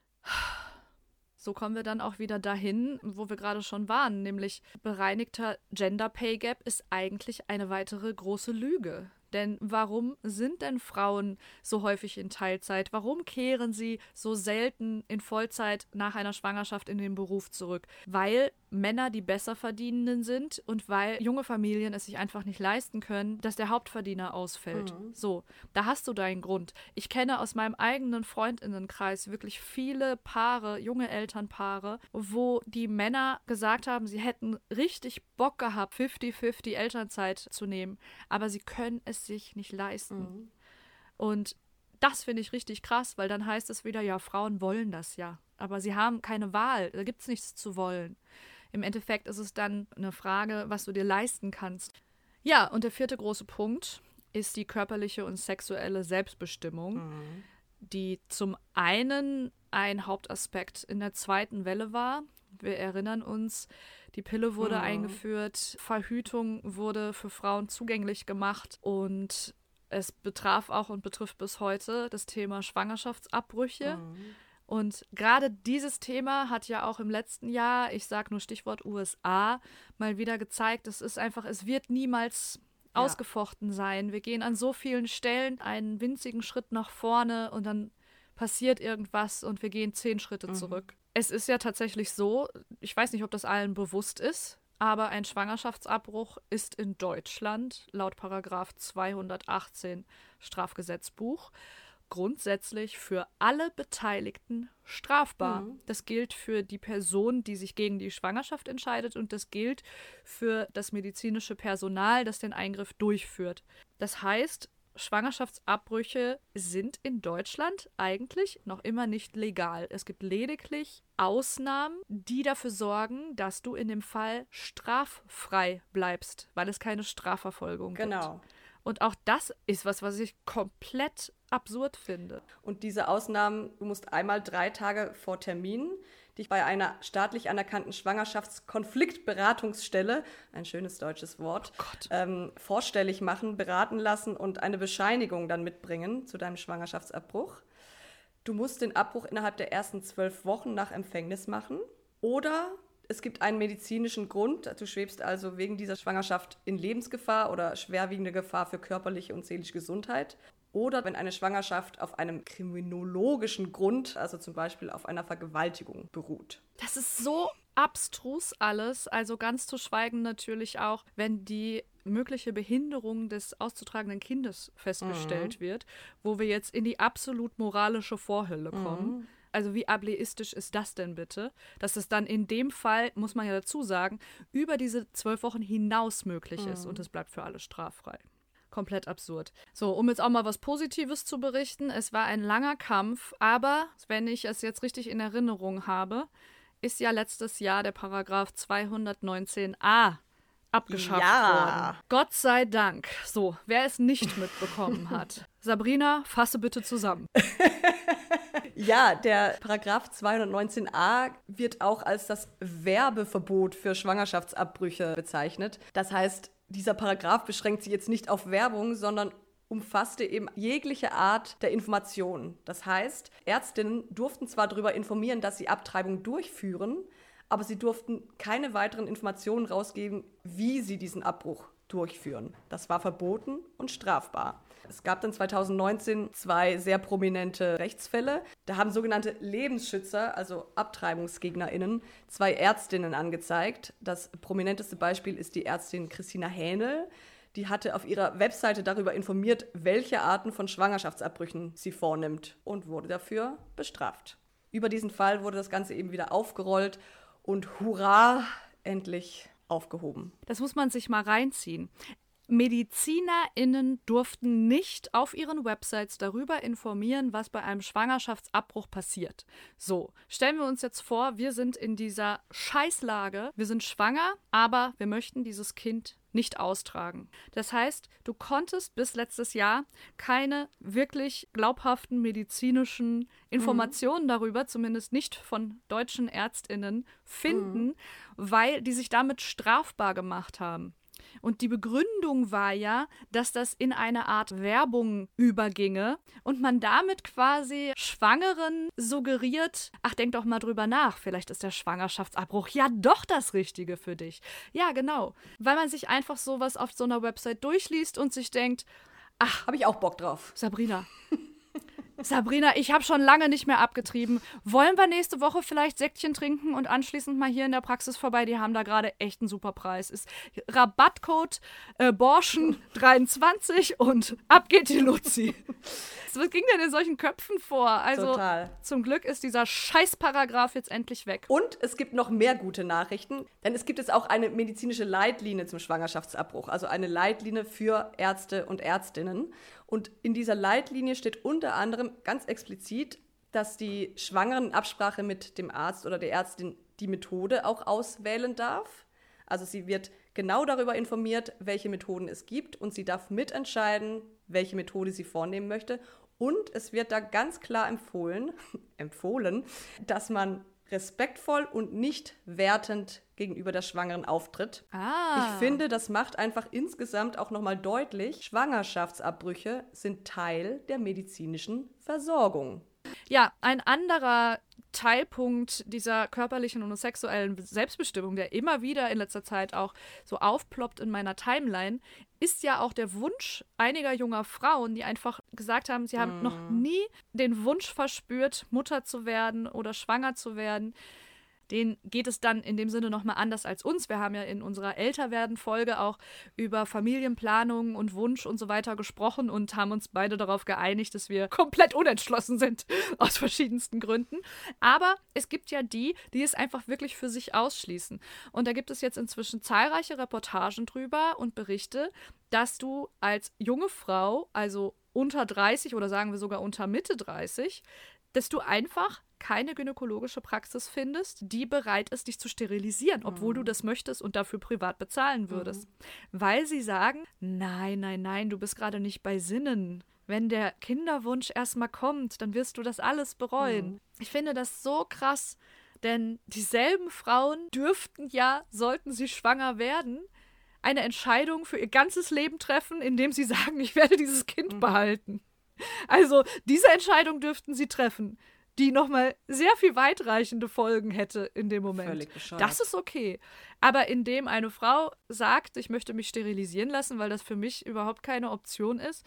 So kommen wir dann auch wieder dahin, wo wir gerade schon waren, nämlich bereinigter Gender Pay Gap ist eigentlich eine weitere große Lüge. Denn warum sind denn Frauen so häufig in Teilzeit? Warum kehren sie so selten in Vollzeit nach einer Schwangerschaft in den Beruf zurück? Weil Männer die besser verdienenden sind und weil junge Familien es sich einfach nicht leisten können, dass der Hauptverdiener ausfällt. So, da hast du deinen Grund. Ich kenne aus meinem eigenen Freundinnenkreis wirklich viele Paare, junge Elternpaare, wo die Männer gesagt haben, sie hätten richtig Bock gehabt, 50-50 Elternzeit zu nehmen, aber sie können es sich nicht leisten. Und das finde ich richtig krass, weil dann heißt es wieder, ja, Frauen wollen das ja. Aber sie haben keine Wahl. Da gibt es nichts zu wollen. Im Endeffekt ist es dann eine Frage, was du dir leisten kannst. Ja, und der vierte große Punkt ist die körperliche und sexuelle Selbstbestimmung, die zum einen ein Hauptaspekt in der zweiten Welle war. Wir erinnern uns, die Pille wurde eingeführt, Verhütung wurde für Frauen zugänglich gemacht und es betraf auch und betrifft bis heute das Thema Schwangerschaftsabbrüche. Und gerade dieses Thema hat ja auch im letzten Jahr, ich sage nur Stichwort USA, mal wieder gezeigt, es ist einfach, es wird niemals Ja. ausgefochten sein. Wir gehen an so vielen Stellen einen winzigen Schritt nach vorne und dann passiert irgendwas und wir gehen zehn Schritte zurück. Es ist ja tatsächlich so, ich weiß nicht, ob das allen bewusst ist, aber ein Schwangerschaftsabbruch ist in Deutschland laut Paragraph 218 Strafgesetzbuch grundsätzlich für alle Beteiligten strafbar. Das gilt für die Person, die sich gegen die Schwangerschaft entscheidet und das gilt für das medizinische Personal, das den Eingriff durchführt. Das heißt, Schwangerschaftsabbrüche sind in Deutschland eigentlich noch immer nicht legal. Es gibt lediglich Ausnahmen, die dafür sorgen, dass du in dem Fall straffrei bleibst, weil es keine Strafverfolgung gibt. Genau. Und auch das ist was, was ich komplett absurd finde. Und diese Ausnahmen, du musst einmal drei Tage vor Termin dich bei einer staatlich anerkannten Schwangerschaftskonfliktberatungsstelle, ein schönes deutsches Wort, oh ähm, vorstellig machen, beraten lassen und eine Bescheinigung dann mitbringen zu deinem Schwangerschaftsabbruch. Du musst den Abbruch innerhalb der ersten zwölf Wochen nach Empfängnis machen. Oder es gibt einen medizinischen Grund. Du schwebst also wegen dieser Schwangerschaft in Lebensgefahr oder schwerwiegende Gefahr für körperliche und seelische Gesundheit. Oder wenn eine Schwangerschaft auf einem kriminologischen Grund, also zum Beispiel auf einer Vergewaltigung, beruht. Das ist so abstrus alles. Also ganz zu schweigen natürlich auch, wenn die mögliche Behinderung des auszutragenden Kindes festgestellt mhm. wird, wo wir jetzt in die absolut moralische Vorhölle kommen. Mhm. Also wie ableistisch ist das denn bitte? Dass es dann in dem Fall, muss man ja dazu sagen, über diese zwölf Wochen hinaus möglich ist mhm. und es bleibt für alle straffrei. Komplett absurd. So, um jetzt auch mal was Positives zu berichten. Es war ein langer Kampf, aber wenn ich es jetzt richtig in Erinnerung habe, ist ja letztes Jahr der Paragraph 219a abgeschafft ja. worden. Gott sei Dank. So, wer es nicht mitbekommen hat. Sabrina, fasse bitte zusammen. ja, der Paragraph 219a wird auch als das Werbeverbot für Schwangerschaftsabbrüche bezeichnet. Das heißt, dieser Paragraph beschränkt sich jetzt nicht auf Werbung, sondern umfasste eben jegliche Art der Information. Das heißt, Ärztinnen durften zwar darüber informieren, dass sie Abtreibung durchführen, aber sie durften keine weiteren Informationen rausgeben, wie sie diesen Abbruch durchführen. Das war verboten und strafbar. Es gab dann 2019 zwei sehr prominente Rechtsfälle. Da haben sogenannte Lebensschützer, also AbtreibungsgegnerInnen, zwei Ärztinnen angezeigt. Das prominenteste Beispiel ist die Ärztin Christina Hähnel. Die hatte auf ihrer Webseite darüber informiert, welche Arten von Schwangerschaftsabbrüchen sie vornimmt und wurde dafür bestraft. Über diesen Fall wurde das Ganze eben wieder aufgerollt und hurra, endlich aufgehoben. Das muss man sich mal reinziehen. MedizinerInnen durften nicht auf ihren Websites darüber informieren, was bei einem Schwangerschaftsabbruch passiert. So, stellen wir uns jetzt vor, wir sind in dieser Scheißlage, wir sind schwanger, aber wir möchten dieses Kind nicht austragen. Das heißt, du konntest bis letztes Jahr keine wirklich glaubhaften medizinischen Informationen mhm. darüber, zumindest nicht von deutschen Ärztinnen, finden, mhm. weil die sich damit strafbar gemacht haben. Und die Begründung war ja, dass das in eine Art Werbung überginge und man damit quasi Schwangeren suggeriert, ach, denk doch mal drüber nach, vielleicht ist der Schwangerschaftsabbruch ja doch das Richtige für dich. Ja, genau. Weil man sich einfach sowas auf so einer Website durchliest und sich denkt, ach, habe ich auch Bock drauf. Sabrina, Sabrina, ich habe schon lange nicht mehr abgetrieben. Wollen wir nächste Woche vielleicht Säckchen trinken und anschließend mal hier in der Praxis vorbei? Die haben da gerade echt einen super Preis. Ist Rabattcode äh, Borschen23 und ab geht die Luzi. Was ging denn in solchen Köpfen vor? Also Total. zum Glück ist dieser Scheißparagraf jetzt endlich weg. Und es gibt noch mehr gute Nachrichten, denn es gibt jetzt auch eine medizinische Leitlinie zum Schwangerschaftsabbruch, also eine Leitlinie für Ärzte und Ärztinnen. Und in dieser Leitlinie steht unter anderem ganz explizit, dass die Schwangeren in Absprache mit dem Arzt oder der Ärztin die Methode auch auswählen darf. Also sie wird genau darüber informiert, welche Methoden es gibt und sie darf mitentscheiden, welche Methode sie vornehmen möchte. Und es wird da ganz klar empfohlen, empfohlen, dass man respektvoll und nicht wertend gegenüber der Schwangeren auftritt. Ah. Ich finde, das macht einfach insgesamt auch nochmal deutlich, Schwangerschaftsabbrüche sind Teil der medizinischen Versorgung. Ja, ein anderer Teilpunkt dieser körperlichen und sexuellen Selbstbestimmung, der immer wieder in letzter Zeit auch so aufploppt in meiner Timeline, ist ja auch der Wunsch einiger junger Frauen, die einfach gesagt haben, sie haben mm. noch nie den Wunsch verspürt, Mutter zu werden oder schwanger zu werden denen geht es dann in dem Sinne nochmal anders als uns. Wir haben ja in unserer Älterwerden-Folge auch über Familienplanung und Wunsch und so weiter gesprochen und haben uns beide darauf geeinigt, dass wir komplett unentschlossen sind, aus verschiedensten Gründen. Aber es gibt ja die, die es einfach wirklich für sich ausschließen. Und da gibt es jetzt inzwischen zahlreiche Reportagen drüber und Berichte, dass du als junge Frau, also unter 30 oder sagen wir sogar unter Mitte 30, dass du einfach keine gynäkologische Praxis findest, die bereit ist, dich zu sterilisieren, obwohl mhm. du das möchtest und dafür privat bezahlen würdest. Mhm. Weil sie sagen, nein, nein, nein, du bist gerade nicht bei Sinnen wenn der Kinderwunsch erstmal kommt, dann wirst du das alles bereuen. Mhm. Ich finde das so krass, denn dieselben Frauen dürften ja, sollten sie schwanger werden, eine Entscheidung für ihr ganzes Leben treffen, indem sie sagen, ich werde dieses Kind mhm. behalten. Also diese Entscheidung dürften sie treffen, die nochmal sehr viel weitreichende Folgen hätte in dem Moment. Das ist okay. Aber indem eine Frau sagt, ich möchte mich sterilisieren lassen, weil das für mich überhaupt keine Option ist,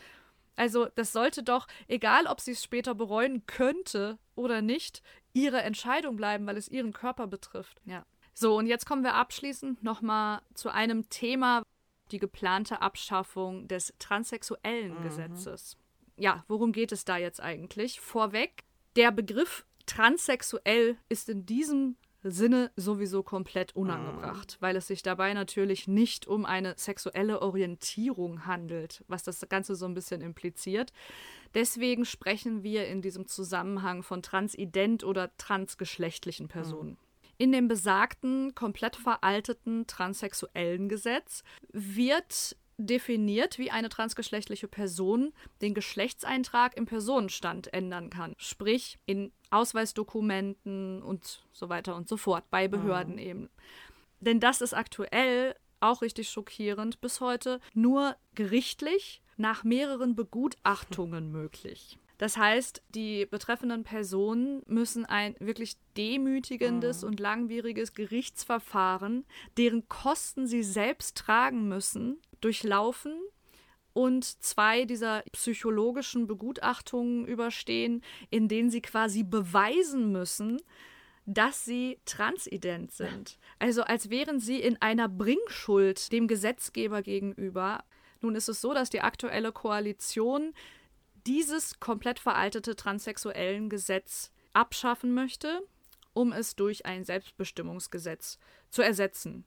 also das sollte doch, egal ob sie es später bereuen könnte oder nicht, ihre Entscheidung bleiben, weil es ihren Körper betrifft. Ja. So, und jetzt kommen wir abschließend nochmal zu einem Thema, die geplante Abschaffung des transsexuellen mhm. Gesetzes. Ja, worum geht es da jetzt eigentlich? Vorweg, der Begriff transsexuell ist in diesem Sinne sowieso komplett unangebracht, mhm. weil es sich dabei natürlich nicht um eine sexuelle Orientierung handelt, was das Ganze so ein bisschen impliziert. Deswegen sprechen wir in diesem Zusammenhang von transident oder transgeschlechtlichen Personen. Mhm. In dem besagten, komplett veralteten transsexuellen Gesetz wird definiert, wie eine transgeschlechtliche Person den Geschlechtseintrag im Personenstand ändern kann. Sprich, in Ausweisdokumenten und so weiter und so fort, bei Behörden mhm. eben. Denn das ist aktuell auch richtig schockierend bis heute nur gerichtlich nach mehreren Begutachtungen möglich. Das heißt, die betreffenden Personen müssen ein wirklich demütigendes mhm. und langwieriges Gerichtsverfahren, deren Kosten sie selbst tragen müssen, durchlaufen und zwei dieser psychologischen Begutachtungen überstehen, in denen sie quasi beweisen müssen, dass sie transident sind. Also als wären sie in einer Bringschuld dem Gesetzgeber gegenüber. Nun ist es so, dass die aktuelle Koalition dieses komplett veraltete transsexuellen Gesetz abschaffen möchte, um es durch ein Selbstbestimmungsgesetz zu ersetzen.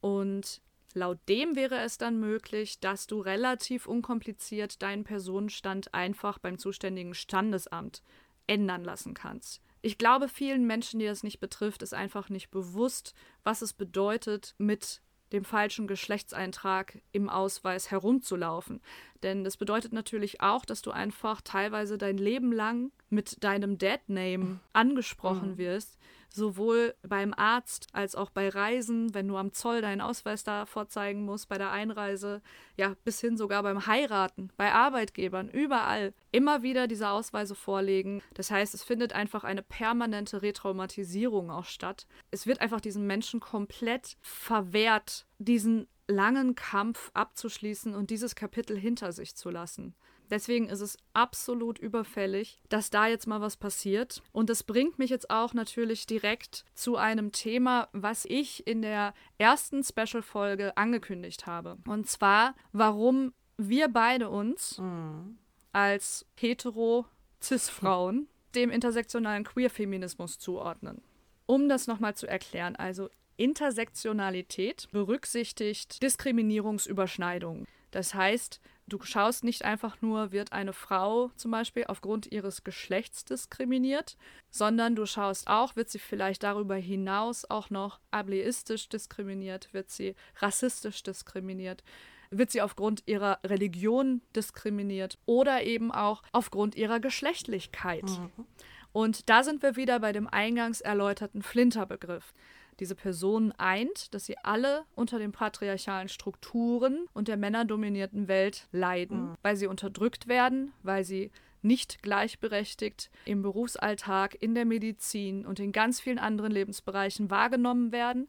Und Laut dem wäre es dann möglich, dass du relativ unkompliziert deinen Personenstand einfach beim zuständigen Standesamt ändern lassen kannst. Ich glaube, vielen Menschen, die das nicht betrifft, ist einfach nicht bewusst, was es bedeutet, mit dem falschen Geschlechtseintrag im Ausweis herumzulaufen. Denn das bedeutet natürlich auch, dass du einfach teilweise dein Leben lang mit deinem Dead-Name angesprochen mhm. wirst, sowohl beim Arzt als auch bei Reisen, wenn du am Zoll deinen Ausweis da vorzeigen musst, bei der Einreise, ja, bis hin sogar beim Heiraten, bei Arbeitgebern, überall immer wieder diese Ausweise vorlegen. Das heißt, es findet einfach eine permanente Retraumatisierung auch statt. Es wird einfach diesen Menschen komplett verwehrt, diesen langen Kampf abzuschließen und dieses Kapitel hinter sich zu lassen. Deswegen ist es absolut überfällig, dass da jetzt mal was passiert. Und das bringt mich jetzt auch natürlich direkt zu einem Thema, was ich in der ersten Special-Folge angekündigt habe. Und zwar, warum wir beide uns mhm. als hetero-cis-Frauen dem intersektionalen Queer-Feminismus zuordnen. Um das nochmal zu erklären, also Intersektionalität berücksichtigt Diskriminierungsüberschneidungen. Das heißt, Du schaust nicht einfach nur, wird eine Frau zum Beispiel aufgrund ihres Geschlechts diskriminiert, sondern du schaust auch, wird sie vielleicht darüber hinaus auch noch ableistisch diskriminiert, wird sie rassistisch diskriminiert, wird sie aufgrund ihrer Religion diskriminiert oder eben auch aufgrund ihrer Geschlechtlichkeit. Mhm. Und da sind wir wieder bei dem eingangs erläuterten Flinterbegriff diese Personen eint, dass sie alle unter den patriarchalen Strukturen und der männerdominierten Welt leiden, mhm. weil sie unterdrückt werden, weil sie nicht gleichberechtigt im Berufsalltag, in der Medizin und in ganz vielen anderen Lebensbereichen wahrgenommen werden.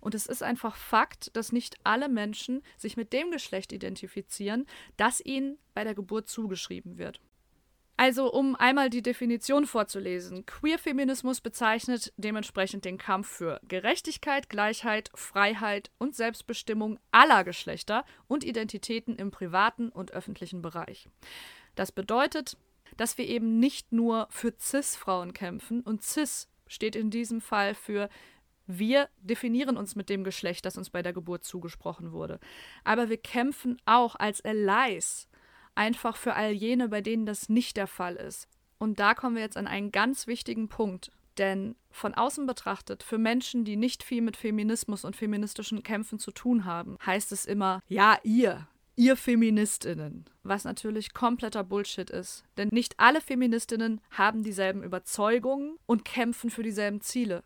Und es ist einfach Fakt, dass nicht alle Menschen sich mit dem Geschlecht identifizieren, das ihnen bei der Geburt zugeschrieben wird. Also, um einmal die Definition vorzulesen. Queer-Feminismus bezeichnet dementsprechend den Kampf für Gerechtigkeit, Gleichheit, Freiheit und Selbstbestimmung aller Geschlechter und Identitäten im privaten und öffentlichen Bereich. Das bedeutet, dass wir eben nicht nur für CIS-Frauen kämpfen und CIS steht in diesem Fall für wir definieren uns mit dem Geschlecht, das uns bei der Geburt zugesprochen wurde. Aber wir kämpfen auch als Allies einfach für all jene, bei denen das nicht der Fall ist. Und da kommen wir jetzt an einen ganz wichtigen Punkt. Denn von außen betrachtet, für Menschen, die nicht viel mit Feminismus und feministischen Kämpfen zu tun haben, heißt es immer, ja, ihr, ihr Feministinnen, was natürlich kompletter Bullshit ist. Denn nicht alle Feministinnen haben dieselben Überzeugungen und kämpfen für dieselben Ziele.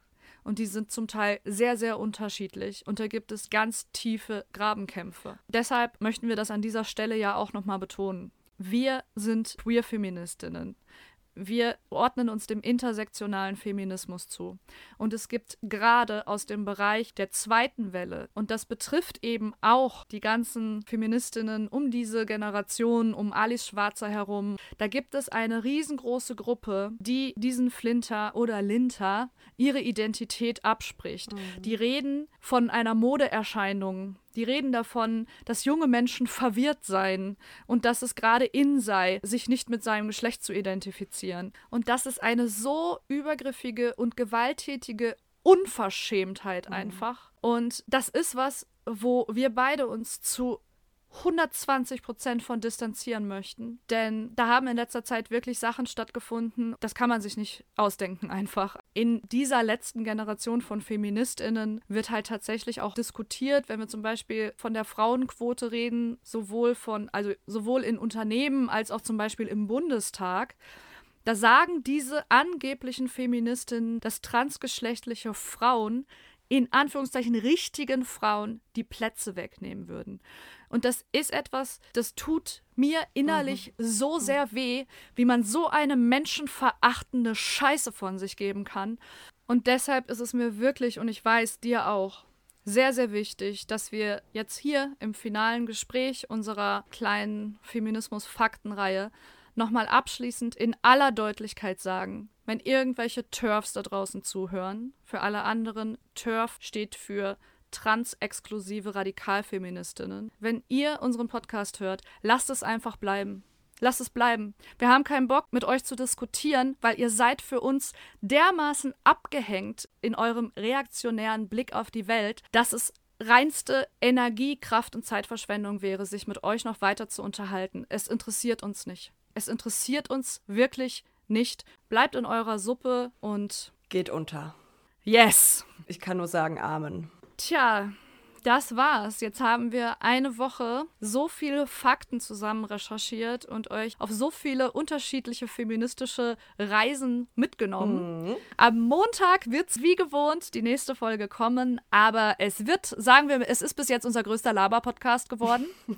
Und die sind zum Teil sehr, sehr unterschiedlich. Und da gibt es ganz tiefe Grabenkämpfe. Deshalb möchten wir das an dieser Stelle ja auch nochmal betonen. Wir sind Queer-Feministinnen. Wir ordnen uns dem intersektionalen Feminismus zu. Und es gibt gerade aus dem Bereich der zweiten Welle, und das betrifft eben auch die ganzen Feministinnen um diese Generation, um Alice Schwarzer herum, da gibt es eine riesengroße Gruppe, die diesen Flinter oder Linter ihre Identität abspricht. Mhm. Die reden von einer Modeerscheinung, die reden davon, dass junge Menschen verwirrt seien und dass es gerade in sei, sich nicht mit seinem Geschlecht zu identifizieren. Und das ist eine so übergriffige und gewalttätige Unverschämtheit mhm. einfach. Und das ist was, wo wir beide uns zu 120 Prozent von distanzieren möchten. Denn da haben in letzter Zeit wirklich Sachen stattgefunden, das kann man sich nicht ausdenken einfach. In dieser letzten Generation von Feministinnen wird halt tatsächlich auch diskutiert, wenn wir zum Beispiel von der Frauenquote reden, sowohl von, also sowohl in Unternehmen als auch zum Beispiel im Bundestag. Da sagen diese angeblichen Feministinnen, dass transgeschlechtliche Frauen in Anführungszeichen richtigen Frauen die Plätze wegnehmen würden. Und das ist etwas, das tut mir innerlich mhm. so mhm. sehr weh, wie man so eine menschenverachtende Scheiße von sich geben kann. Und deshalb ist es mir wirklich, und ich weiß dir auch, sehr, sehr wichtig, dass wir jetzt hier im finalen Gespräch unserer kleinen Feminismus-Faktenreihe nochmal abschließend in aller Deutlichkeit sagen, wenn irgendwelche TERFs da draußen zuhören, für alle anderen, TERF steht für transexklusive Radikalfeministinnen. Wenn ihr unseren Podcast hört, lasst es einfach bleiben. Lasst es bleiben. Wir haben keinen Bock, mit euch zu diskutieren, weil ihr seid für uns dermaßen abgehängt in eurem reaktionären Blick auf die Welt, dass es reinste Energie, Kraft und Zeitverschwendung wäre, sich mit euch noch weiter zu unterhalten. Es interessiert uns nicht. Es interessiert uns wirklich nicht. Bleibt in eurer Suppe und geht unter. Yes. Ich kann nur sagen Amen. Tja, das war's. Jetzt haben wir eine Woche so viele Fakten zusammen recherchiert und euch auf so viele unterschiedliche feministische Reisen mitgenommen. Mhm. Am Montag wird's wie gewohnt die nächste Folge kommen, aber es wird, sagen wir, es ist bis jetzt unser größter Laber-Podcast geworden.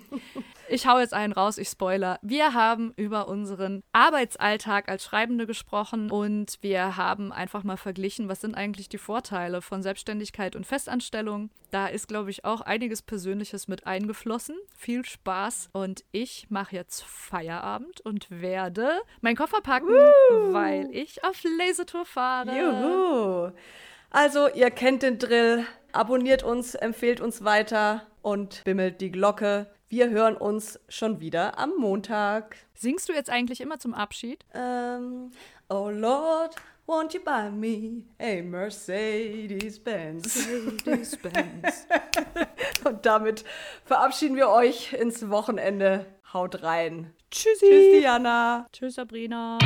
Ich hau jetzt einen raus, ich spoiler. Wir haben über unseren Arbeitsalltag als Schreibende gesprochen und wir haben einfach mal verglichen, was sind eigentlich die Vorteile von Selbstständigkeit und Festanstellung. Da ist, glaube ich, auch einiges Persönliches mit eingeflossen. Viel Spaß und ich mache jetzt Feierabend und werde meinen Koffer packen, uh. weil ich auf Lesetour fahre. Juhu! Also, ihr kennt den Drill. Abonniert uns, empfehlt uns weiter und bimmelt die Glocke. Wir hören uns schon wieder am Montag. Singst du jetzt eigentlich immer zum Abschied? Ähm, oh Lord, won't you buy me a Mercedes-Benz? Mercedes-Benz. Und damit verabschieden wir euch ins Wochenende. Haut rein. Tschüssi. Tschüss, Diana. Tschüss, Sabrina.